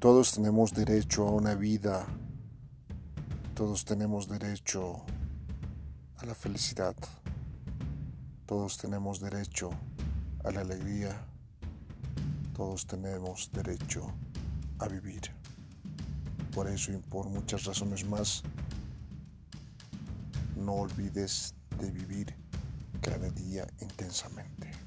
Todos tenemos derecho a una vida. Todos tenemos derecho a la felicidad. Todos tenemos derecho a la alegría. Todos tenemos derecho a vivir. Por eso y por muchas razones más, no olvides de vivir cada día intensamente.